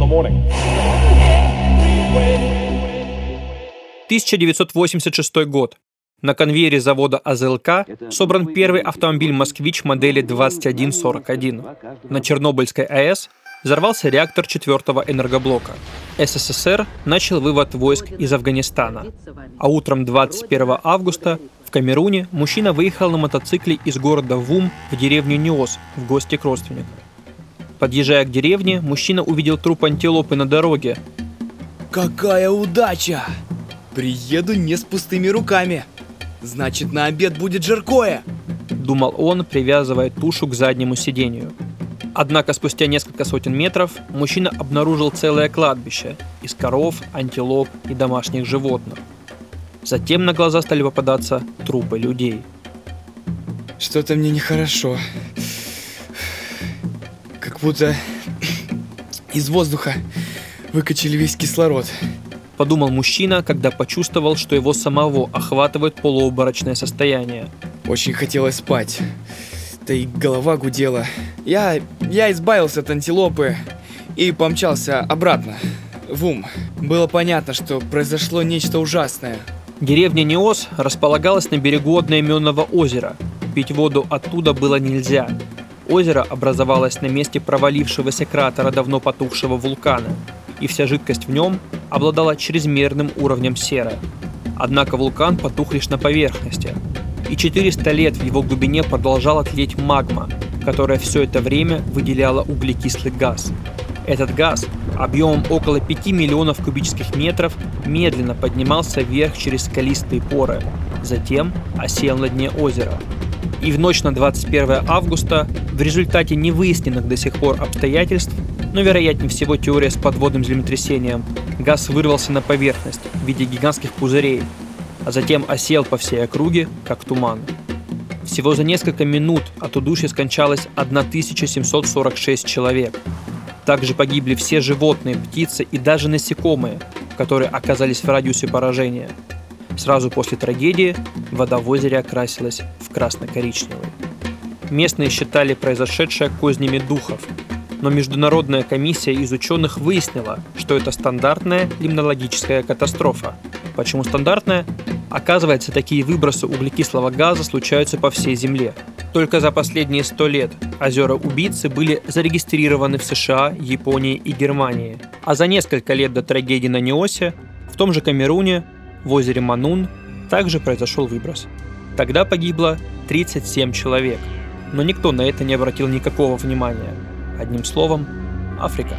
the morning. 1986 год. На конвейере завода АЗЛК собран первый автомобиль «Москвич» модели 2141. На Чернобыльской АЭС взорвался реактор четвертого энергоблока. СССР начал вывод войск из Афганистана. А утром 21 августа в Камеруне мужчина выехал на мотоцикле из города Вум в деревню Неос в гости к родственникам. Подъезжая к деревне, мужчина увидел труп антилопы на дороге. Какая удача! Приеду не с пустыми руками. Значит, на обед будет жаркое. Думал он, привязывая тушу к заднему сидению. Однако спустя несколько сотен метров мужчина обнаружил целое кладбище из коров, антилоп и домашних животных. Затем на глаза стали попадаться трупы людей. Что-то мне нехорошо. Как будто из воздуха выкачали весь кислород. Подумал мужчина, когда почувствовал, что его самого охватывает полуоборочное состояние. Очень хотелось спать. Да и голова гудела. Я, я избавился от антилопы и помчался обратно, в ум. Было понятно, что произошло нечто ужасное. Деревня Неос располагалась на берегу одноименного озера. Пить воду оттуда было нельзя. Озеро образовалось на месте провалившегося кратера давно потухшего вулкана, и вся жидкость в нем обладала чрезмерным уровнем серы. Однако вулкан потух лишь на поверхности, и 400 лет в его глубине продолжала тлеть магма, которая все это время выделяла углекислый газ. Этот газ объемом около 5 миллионов кубических метров медленно поднимался вверх через скалистые поры, затем осел на дне озера. И в ночь на 21 августа в результате невыясненных до сих пор обстоятельств, но вероятнее всего теория с подводным землетрясением, газ вырвался на поверхность в виде гигантских пузырей, а затем осел по всей округе, как туман. Всего за несколько минут от удушья скончалось 1746 человек. Также погибли все животные, птицы и даже насекомые, которые оказались в радиусе поражения. Сразу после трагедии вода в озере окрасилась в красно-коричневый. Местные считали произошедшее кознями духов, но международная комиссия из ученых выяснила, что это стандартная лимнологическая катастрофа. Почему стандартная? Оказывается, такие выбросы углекислого газа случаются по всей Земле. Только за последние сто лет озера-убийцы были зарегистрированы в США, Японии и Германии. А за несколько лет до трагедии на Неосе в том же Камеруне, в озере Манун, также произошел выброс. Тогда погибло 37 человек, но никто на это не обратил никакого внимания. Одним словом, Африка.